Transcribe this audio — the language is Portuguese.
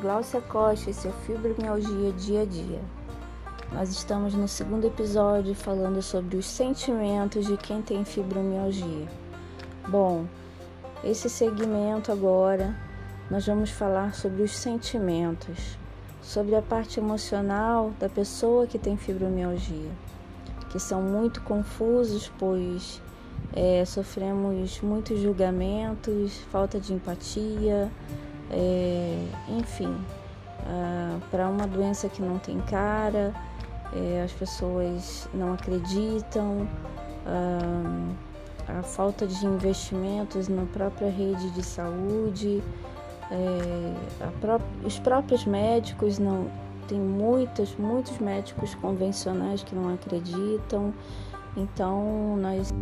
Gláucia Costa e seu Fibromialgia Dia a Dia. Nós estamos no segundo episódio falando sobre os sentimentos de quem tem fibromialgia. Bom, esse segmento agora nós vamos falar sobre os sentimentos, sobre a parte emocional da pessoa que tem fibromialgia, que são muito confusos, pois é, sofremos muitos julgamentos, falta de empatia, é, enfim, ah, para uma doença que não tem cara, é, as pessoas não acreditam, ah, a falta de investimentos na própria rede de saúde, é, pró os próprios médicos não tem muitos, muitos médicos convencionais que não acreditam. Então nós